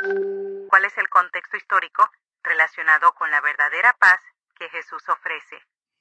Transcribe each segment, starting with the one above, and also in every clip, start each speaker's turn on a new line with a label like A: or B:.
A: ¿Cuál es el contexto histórico relacionado con la verdadera paz que Jesús ofrece?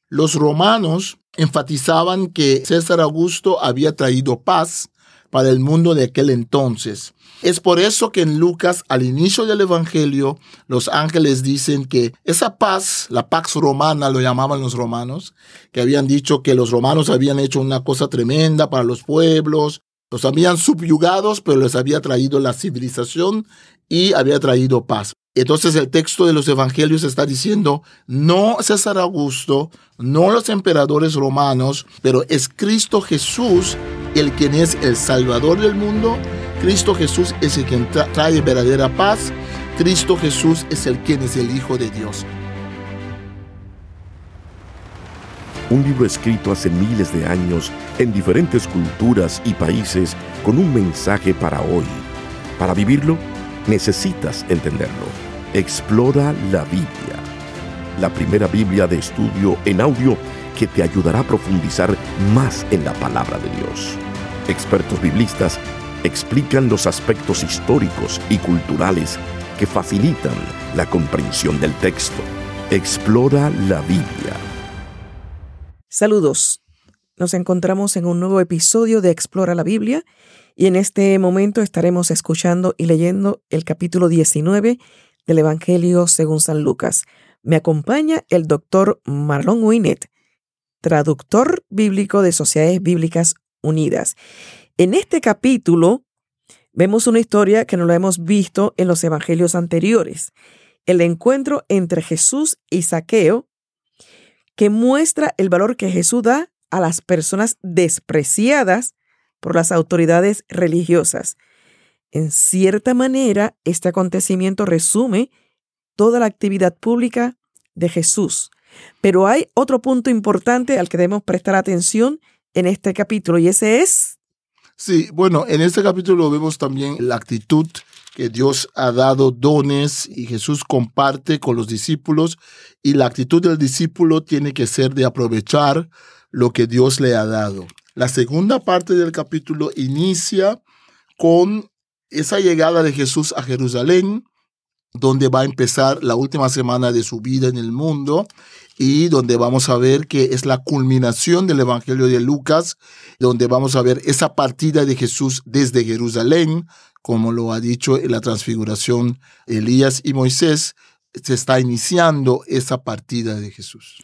B: Los romanos enfatizaban que César Augusto había traído paz para el mundo de aquel entonces. Es por eso que en Lucas, al inicio del Evangelio, los ángeles dicen que esa paz, la pax romana, lo llamaban los romanos, que habían dicho que los romanos habían hecho una cosa tremenda para los pueblos, los habían subyugados, pero les había traído la civilización y había traído paz. Entonces el texto de los evangelios está diciendo, no César Augusto, no los emperadores romanos, pero es Cristo Jesús el quien es el Salvador del mundo. Cristo Jesús es el quien trae verdadera paz. Cristo Jesús es el quien es el Hijo de Dios.
C: Un libro escrito hace miles de años en diferentes culturas y países con un mensaje para hoy. Para vivirlo, necesitas entenderlo. Explora la Biblia. La primera Biblia de estudio en audio que te ayudará a profundizar más en la palabra de Dios. Expertos biblistas explican los aspectos históricos y culturales que facilitan la comprensión del texto. Explora la Biblia.
D: Saludos. Nos encontramos en un nuevo episodio de Explora la Biblia y en este momento estaremos escuchando y leyendo el capítulo 19 del Evangelio según San Lucas. Me acompaña el doctor Marlon Winnet, traductor bíblico de Sociedades Bíblicas Unidas. En este capítulo vemos una historia que no lo hemos visto en los evangelios anteriores, el encuentro entre Jesús y Saqueo, que muestra el valor que Jesús da a las personas despreciadas por las autoridades religiosas. En cierta manera, este acontecimiento resume toda la actividad pública de Jesús. Pero hay otro punto importante al que debemos prestar atención en este capítulo y ese es...
B: Sí, bueno, en este capítulo vemos también la actitud que Dios ha dado dones y Jesús comparte con los discípulos y la actitud del discípulo tiene que ser de aprovechar lo que Dios le ha dado. La segunda parte del capítulo inicia con esa llegada de Jesús a Jerusalén, donde va a empezar la última semana de su vida en el mundo y donde vamos a ver que es la culminación del Evangelio de Lucas, donde vamos a ver esa partida de Jesús desde Jerusalén, como lo ha dicho en la transfiguración Elías y Moisés, se está iniciando esa partida de Jesús.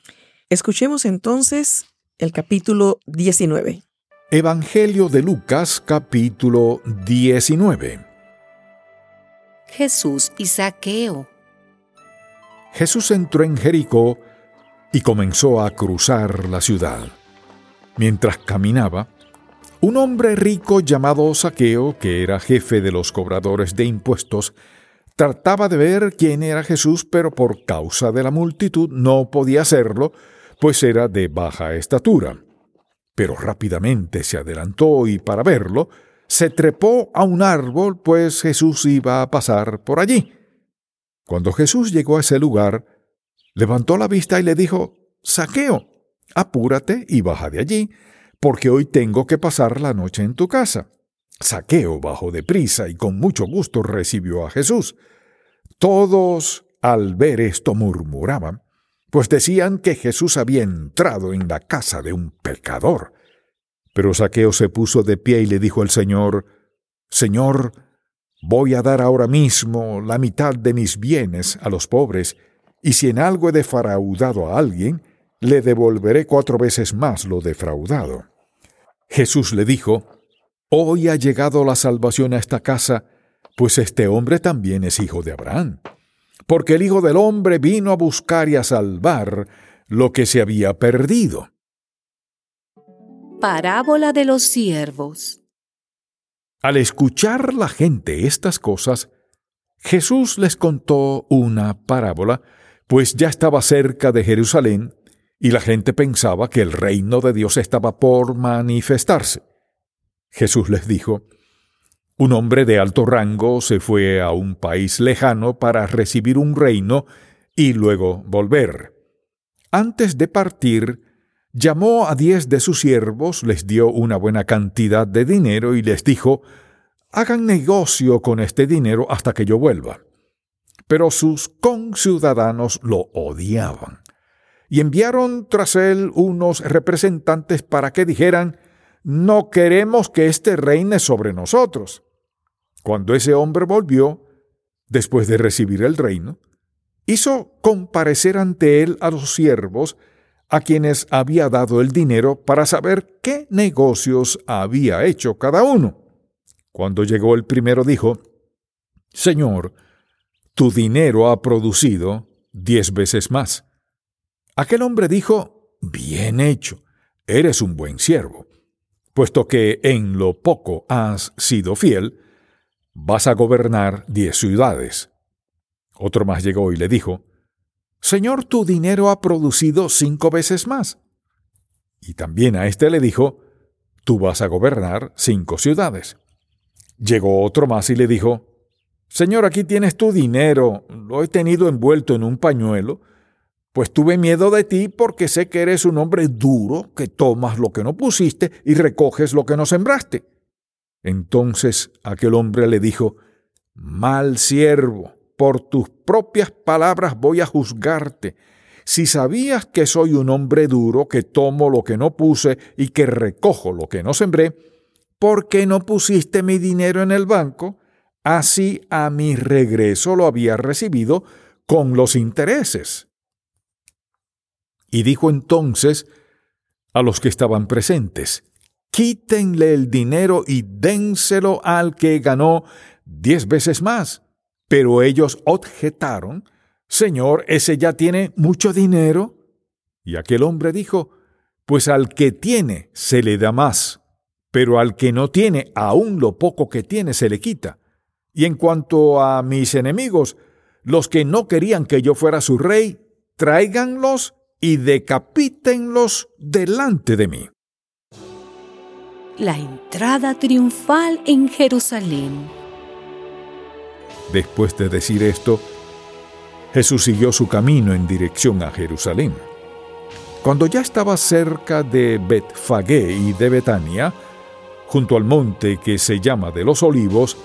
D: Escuchemos entonces el capítulo 19.
E: Evangelio de Lucas capítulo 19.
F: Jesús y Saqueo.
E: Jesús entró en Jericó y comenzó a cruzar la ciudad. Mientras caminaba, un hombre rico llamado Saqueo, que era jefe de los cobradores de impuestos, trataba de ver quién era Jesús, pero por causa de la multitud no podía hacerlo, pues era de baja estatura. Pero rápidamente se adelantó y para verlo, se trepó a un árbol, pues Jesús iba a pasar por allí. Cuando Jesús llegó a ese lugar, levantó la vista y le dijo, Saqueo, apúrate y baja de allí, porque hoy tengo que pasar la noche en tu casa. Saqueo bajó deprisa y con mucho gusto recibió a Jesús. Todos, al ver esto, murmuraban, pues decían que Jesús había entrado en la casa de un pecador. Pero Saqueo se puso de pie y le dijo al Señor, Señor, voy a dar ahora mismo la mitad de mis bienes a los pobres, y si en algo he defraudado a alguien, le devolveré cuatro veces más lo defraudado. Jesús le dijo, Hoy ha llegado la salvación a esta casa, pues este hombre también es hijo de Abraham, porque el Hijo del Hombre vino a buscar y a salvar lo que se había perdido.
F: Parábola de los siervos.
E: Al escuchar la gente estas cosas, Jesús les contó una parábola, pues ya estaba cerca de Jerusalén y la gente pensaba que el reino de Dios estaba por manifestarse. Jesús les dijo, un hombre de alto rango se fue a un país lejano para recibir un reino y luego volver. Antes de partir, Llamó a diez de sus siervos, les dio una buena cantidad de dinero y les dijo, hagan negocio con este dinero hasta que yo vuelva. Pero sus conciudadanos lo odiaban y enviaron tras él unos representantes para que dijeran, no queremos que éste reine sobre nosotros. Cuando ese hombre volvió, después de recibir el reino, hizo comparecer ante él a los siervos a quienes había dado el dinero para saber qué negocios había hecho cada uno. Cuando llegó el primero dijo, Señor, tu dinero ha producido diez veces más. Aquel hombre dijo, Bien hecho, eres un buen siervo. Puesto que en lo poco has sido fiel, vas a gobernar diez ciudades. Otro más llegó y le dijo, Señor, tu dinero ha producido cinco veces más. Y también a éste le dijo, Tú vas a gobernar cinco ciudades. Llegó otro más y le dijo, Señor, aquí tienes tu dinero, lo he tenido envuelto en un pañuelo, pues tuve miedo de ti porque sé que eres un hombre duro, que tomas lo que no pusiste y recoges lo que no sembraste. Entonces aquel hombre le dijo, Mal siervo, por tus propias palabras voy a juzgarte. Si sabías que soy un hombre duro, que tomo lo que no puse y que recojo lo que no sembré, ¿por qué no pusiste mi dinero en el banco? Así a mi regreso lo había recibido con los intereses. Y dijo entonces a los que estaban presentes, quítenle el dinero y dénselo al que ganó diez veces más. Pero ellos objetaron, Señor, ese ya tiene mucho dinero. Y aquel hombre dijo, Pues al que tiene se le da más, pero al que no tiene, aún lo poco que tiene se le quita. Y en cuanto a mis enemigos, los que no querían que yo fuera su rey, tráiganlos y decapítenlos delante de mí.
F: La entrada triunfal en Jerusalén.
E: Después de decir esto, Jesús siguió su camino en dirección a Jerusalén. Cuando ya estaba cerca de Betfagé y de Betania, junto al monte que se llama de los olivos,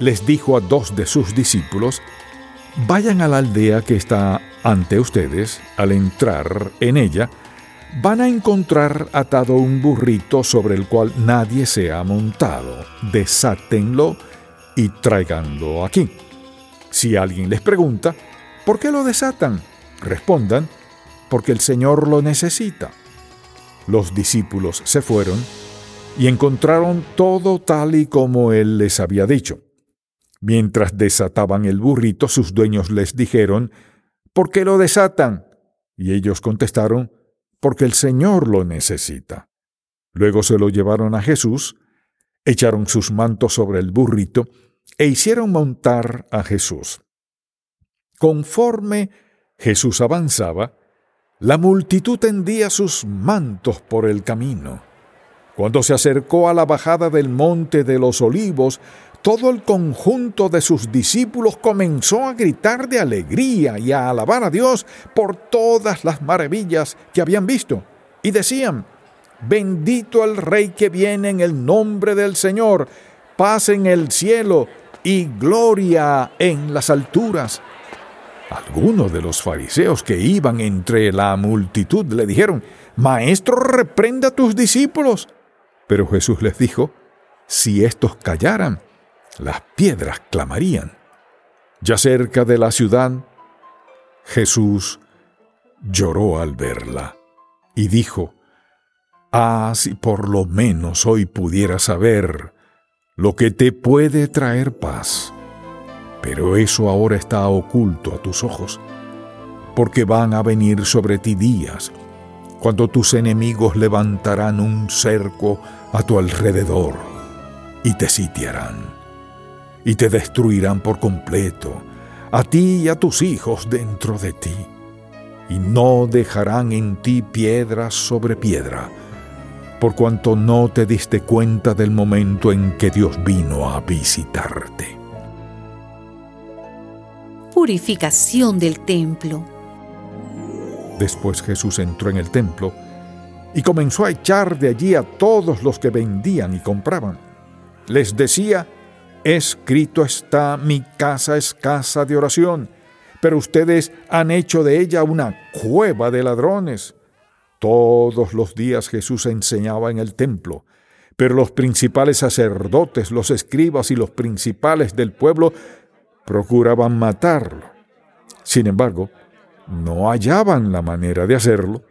E: les dijo a dos de sus discípulos, Vayan a la aldea que está ante ustedes, al entrar en ella, van a encontrar atado un burrito sobre el cual nadie se ha montado. Desátenlo y tráiganlo aquí. Si alguien les pregunta, ¿por qué lo desatan? Respondan, porque el Señor lo necesita. Los discípulos se fueron y encontraron todo tal y como Él les había dicho. Mientras desataban el burrito, sus dueños les dijeron, ¿por qué lo desatan? Y ellos contestaron, porque el Señor lo necesita. Luego se lo llevaron a Jesús, echaron sus mantos sobre el burrito e hicieron montar a Jesús. Conforme Jesús avanzaba, la multitud tendía sus mantos por el camino. Cuando se acercó a la bajada del monte de los olivos, todo el conjunto de sus discípulos comenzó a gritar de alegría y a alabar a Dios por todas las maravillas que habían visto. Y decían, bendito el Rey que viene en el nombre del Señor, paz en el cielo y gloria en las alturas. Algunos de los fariseos que iban entre la multitud le dijeron, Maestro, reprenda a tus discípulos. Pero Jesús les dijo, si estos callaran, las piedras clamarían. Ya cerca de la ciudad, Jesús lloró al verla y dijo, Ah, si por lo menos hoy pudiera saber lo que te puede traer paz. Pero eso ahora está oculto a tus ojos, porque van a venir sobre ti días cuando tus enemigos levantarán un cerco a tu alrededor y te sitiarán y te destruirán por completo, a ti y a tus hijos dentro de ti, y no dejarán en ti piedra sobre piedra, por cuanto no te diste cuenta del momento en que Dios vino a visitarte.
F: Purificación del templo.
E: Después Jesús entró en el templo y comenzó a echar de allí a todos los que vendían y compraban. Les decía, escrito está, mi casa es casa de oración, pero ustedes han hecho de ella una cueva de ladrones. Todos los días Jesús enseñaba en el templo, pero los principales sacerdotes, los escribas y los principales del pueblo procuraban matarlo. Sin embargo, no hallaban la manera de hacerlo,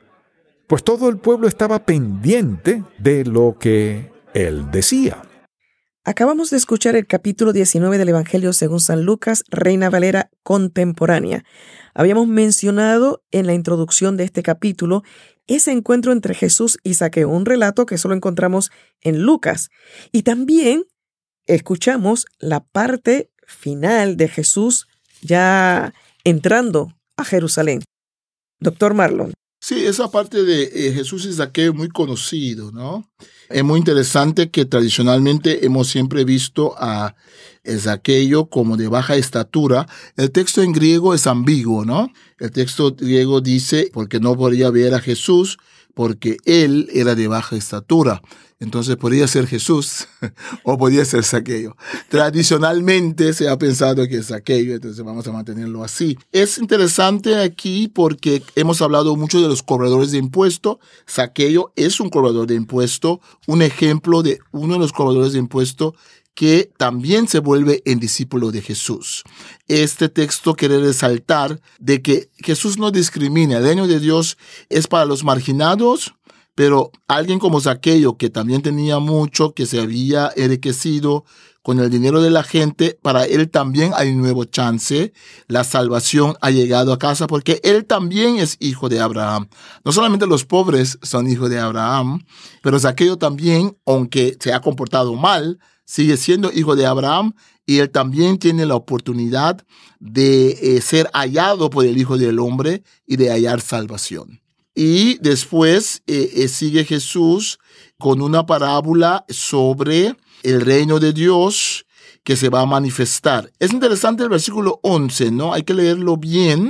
E: pues todo el pueblo estaba pendiente de lo que él decía.
D: Acabamos de escuchar el capítulo 19 del Evangelio según San Lucas, Reina Valera contemporánea. Habíamos mencionado en la introducción de este capítulo ese encuentro entre Jesús y Saqueo, un relato que solo encontramos en Lucas. Y también escuchamos la parte final de Jesús ya entrando a Jerusalén. Doctor Marlon.
B: Sí, esa parte de eh, Jesús y Saqueo es muy conocido, ¿no? Es muy interesante que tradicionalmente hemos siempre visto a Saqueo como de baja estatura. El texto en griego es ambiguo, ¿no? El texto griego dice, porque no podría ver a Jesús, porque él era de baja estatura. Entonces podría ser Jesús o podría ser Saqueo. Tradicionalmente se ha pensado que es Saqueo, entonces vamos a mantenerlo así. Es interesante aquí porque hemos hablado mucho de los cobradores de impuesto. Saqueo es un cobrador de impuesto, un ejemplo de uno de los cobradores de impuesto que también se vuelve en discípulo de Jesús. Este texto quiere resaltar de que Jesús no discrimina, el reino de Dios es para los marginados, pero alguien como Saqueo, que también tenía mucho, que se había enriquecido con el dinero de la gente, para él también hay un nuevo chance. La salvación ha llegado a casa porque él también es hijo de Abraham. No solamente los pobres son hijos de Abraham, pero Saqueo también, aunque se ha comportado mal, sigue siendo hijo de Abraham y él también tiene la oportunidad de eh, ser hallado por el Hijo del Hombre y de hallar salvación. Y después eh, eh, sigue Jesús con una parábola sobre el reino de Dios que se va a manifestar. Es interesante el versículo 11, ¿no? Hay que leerlo bien.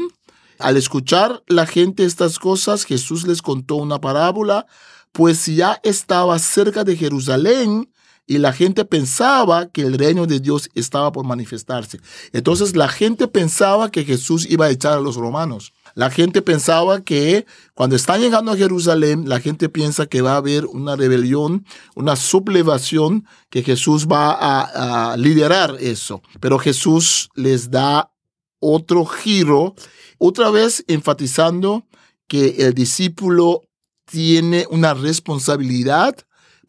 B: Al escuchar la gente estas cosas, Jesús les contó una parábola, pues ya estaba cerca de Jerusalén y la gente pensaba que el reino de Dios estaba por manifestarse. Entonces la gente pensaba que Jesús iba a echar a los romanos. La gente pensaba que cuando están llegando a Jerusalén, la gente piensa que va a haber una rebelión, una sublevación, que Jesús va a, liderar eso. Pero Jesús les da otro giro, otra vez enfatizando que el discípulo tiene una responsabilidad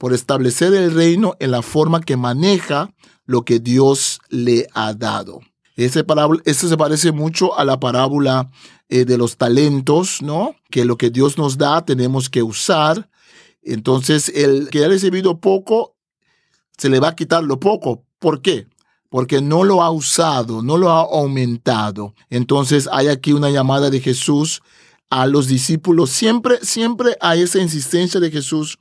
B: por establecer el reino en la forma que maneja lo que Dios le ha dado. Ese, parábola, se parece mucho a la parábola eh, de los talentos, ¿no? Que lo que Dios nos da tenemos que usar. Entonces, el que ha recibido poco, se le va a quitar lo poco. ¿Por qué? Porque no lo ha usado, no lo ha aumentado. Entonces, hay aquí una llamada de Jesús a los discípulos. Siempre, siempre hay esa insistencia de Jesús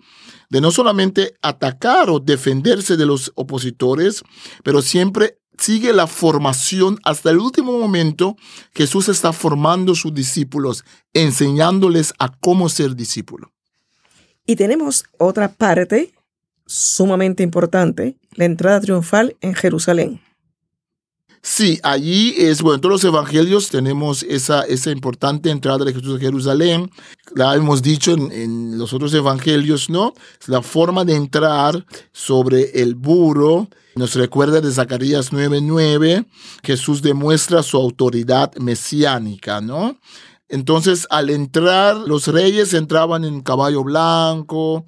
B: de no solamente atacar o defenderse de los opositores, pero siempre sigue la formación hasta el último momento. Jesús está formando sus discípulos, enseñándoles a cómo ser discípulo.
D: Y tenemos otra parte sumamente importante, la entrada triunfal en Jerusalén.
B: Sí, allí es, bueno, en todos los evangelios tenemos esa, esa importante entrada de Jesús a Jerusalén. La hemos dicho en, los otros evangelios, ¿no? La forma de entrar sobre el burro. Nos recuerda de Zacarías 9:9, Jesús demuestra su autoridad mesiánica, ¿no? Entonces, al entrar, los reyes entraban en caballo blanco,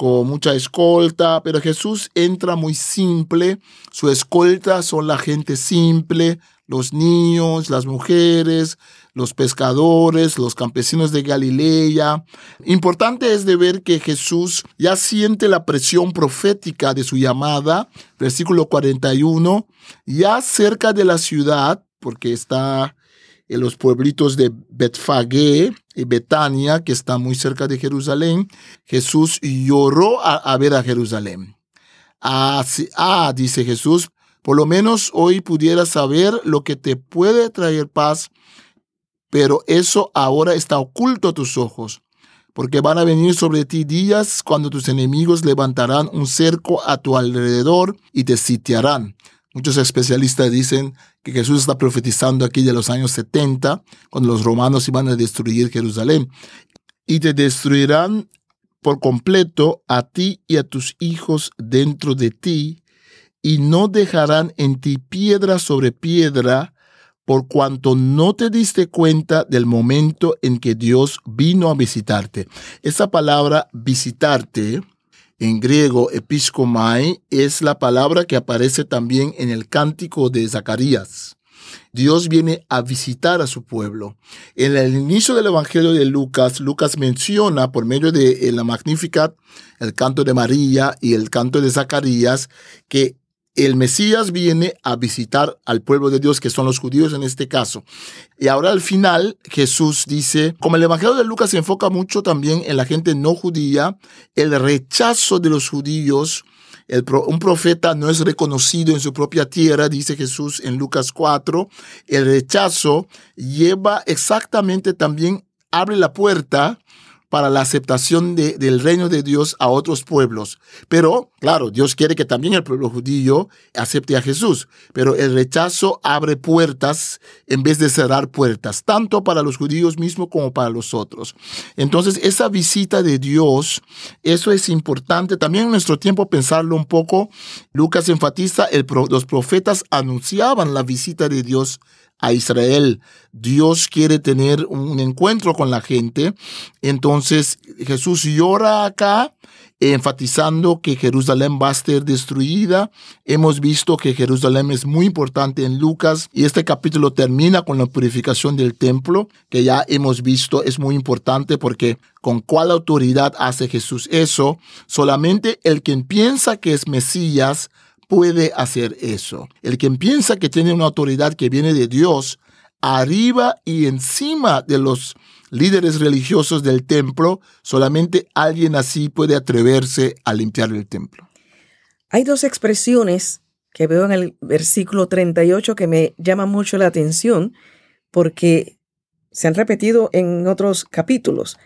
B: con mucha escolta, pero Jesús entra muy simple, su escolta son la gente simple, los niños, las mujeres, los pescadores, los campesinos de Galilea. Importante es de ver que Jesús ya siente la presión profética de su llamada, versículo 41, ya cerca de la ciudad, porque está en los pueblitos de Betfagé y Betania, que está muy cerca de Jerusalén, Jesús lloró a, ver a Jerusalén. Ah, ah, dice Jesús, por lo menos hoy pudieras saber lo que te puede traer paz, pero eso ahora está oculto a tus ojos, porque van a venir sobre ti días cuando tus enemigos levantarán un cerco a tu alrededor y te sitiarán Muchos especialistas dicen que Jesús está profetizando aquí de los años 70, cuando los romanos iban a destruir Jerusalén. Y te destruirán por completo a ti y a tus hijos dentro de ti, y no dejarán en ti piedra sobre piedra, por cuanto no te diste cuenta del momento en que Dios vino a visitarte. Esa palabra visitarte en griego, episcomai, es la palabra que aparece también en el cántico de Zacarías. Dios viene a visitar a su pueblo. En el inicio del Evangelio de Lucas, Lucas menciona por medio de la Magnificat, el canto de María y el canto de Zacarías, que el Mesías viene a visitar al pueblo de Dios, que son los judíos en este caso. Y ahora al final Jesús dice, como el Evangelio de Lucas se enfoca mucho también en la gente no judía, el rechazo de los judíos, un profeta no es reconocido en su propia tierra, dice Jesús en Lucas 4, el rechazo lleva exactamente también, abre la puerta para la aceptación del reino de Dios a otros pueblos. Pero, claro, Dios quiere que también el pueblo judío acepte a Jesús, pero el rechazo abre puertas en vez de cerrar puertas, tanto para los judíos mismos como para los otros. Entonces, esa visita de Dios, eso es importante. También en nuestro tiempo pensarlo un poco. Lucas enfatiza, los profetas anunciaban la visita de Dios a Israel. Dios quiere tener un encuentro con la gente. Entonces Jesús llora acá, enfatizando que Jerusalén va a ser destruida. Hemos visto que Jerusalén es muy importante en Lucas y este capítulo termina con la purificación del templo, que ya hemos visto es muy importante porque con cuál autoridad hace Jesús eso. Solamente el quien piensa que es Mesías puede hacer eso. El que piensa que tiene una autoridad que viene de Dios, arriba y encima de los líderes religiosos del templo, solamente alguien así puede atreverse a limpiar el templo.
D: Hay dos expresiones que veo en el versículo 38 que me llaman mucho la atención porque se han repetido en otros capítulos.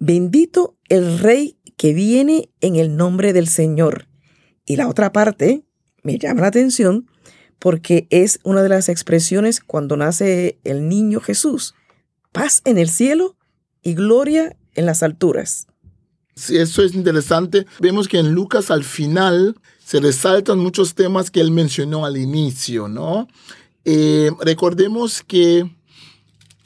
D: Bendito el rey que viene en el nombre del Señor. Y la otra parte me llama la atención porque es una de las expresiones cuando nace el niño Jesús. Paz en el cielo y gloria en las alturas.
B: Sí, eso es interesante. Vemos que en Lucas al final se resaltan muchos temas que él mencionó al inicio, ¿no? Eh, recordemos que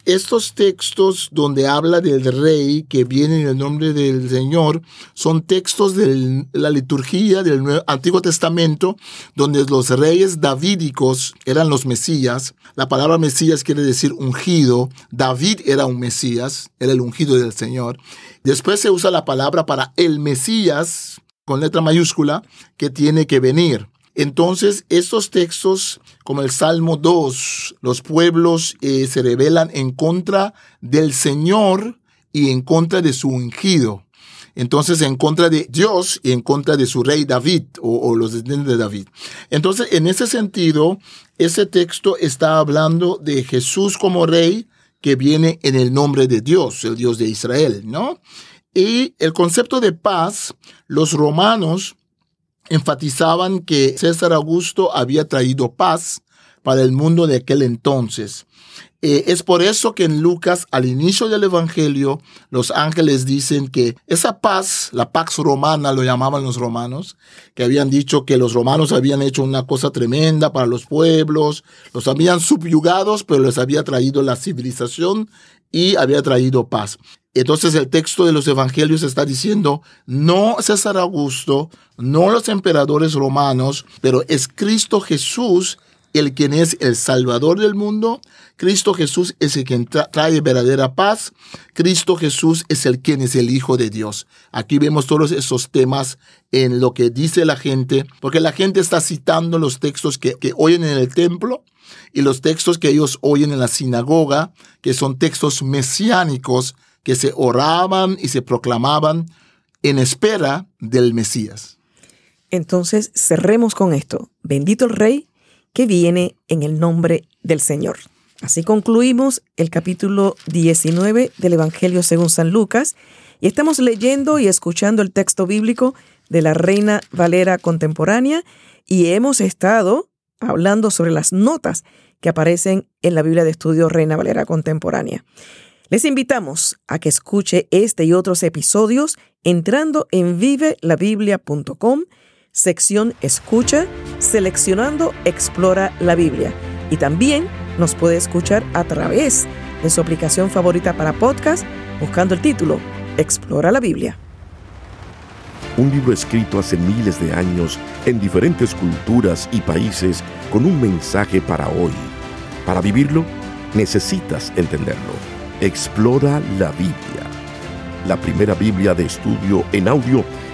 B: estos textos donde habla del rey que viene en el nombre del Señor son textos de la liturgia del Antiguo Testamento donde los reyes davídicos eran los mesías. La palabra mesías quiere decir ungido. David era un mesías, era el ungido del Señor. Después se usa la palabra para el mesías con letra mayúscula que tiene que venir. Entonces, estos textos, como el Salmo 2, los pueblos eh, se rebelan en contra del Señor y en contra de su ungido. Entonces, en contra de Dios y en contra de su rey David o, los descendientes de David. Entonces, en ese sentido, ese texto está hablando de Jesús como rey que viene en el nombre de Dios, el Dios de Israel, ¿no? Y el concepto de paz, los romanos enfatizaban que César Augusto había traído paz para el mundo de aquel entonces. Eh, es por eso que en Lucas, al inicio del Evangelio, los ángeles dicen que esa paz, la pax romana, lo llamaban los romanos, que habían dicho que los romanos habían hecho una cosa tremenda para los pueblos, los habían subyugados, pero les había traído la civilización y había traído paz. Entonces el texto de los evangelios está diciendo, no César Augusto, no los emperadores romanos, pero es Cristo Jesús el quien es el Salvador del mundo. Cristo Jesús es el quien trae verdadera paz. Cristo Jesús es el quien es el Hijo de Dios. Aquí vemos todos esos temas en lo que dice la gente, porque la gente está citando los textos que, que oyen en el templo y los textos que ellos oyen en la sinagoga, que son textos mesiánicos que se oraban y se proclamaban en espera del Mesías.
D: Entonces, cerremos con esto. Bendito el Rey que viene en el nombre del Señor. Así concluimos el capítulo 19 del Evangelio según San Lucas y estamos leyendo y escuchando el texto bíblico de la Reina Valera contemporánea y hemos estado hablando sobre las notas que aparecen en la Biblia de Estudio Reina Valera Contemporánea. Les invitamos a que escuche este y otros episodios entrando en vivelabiblia.com, sección Escucha, seleccionando Explora la Biblia. Y también nos puede escuchar a través de su aplicación favorita para podcast, buscando el título Explora la Biblia.
C: Un libro escrito hace miles de años en diferentes culturas y países con un mensaje para hoy. Para vivirlo, necesitas entenderlo. Explora la Biblia. La primera Biblia de estudio en audio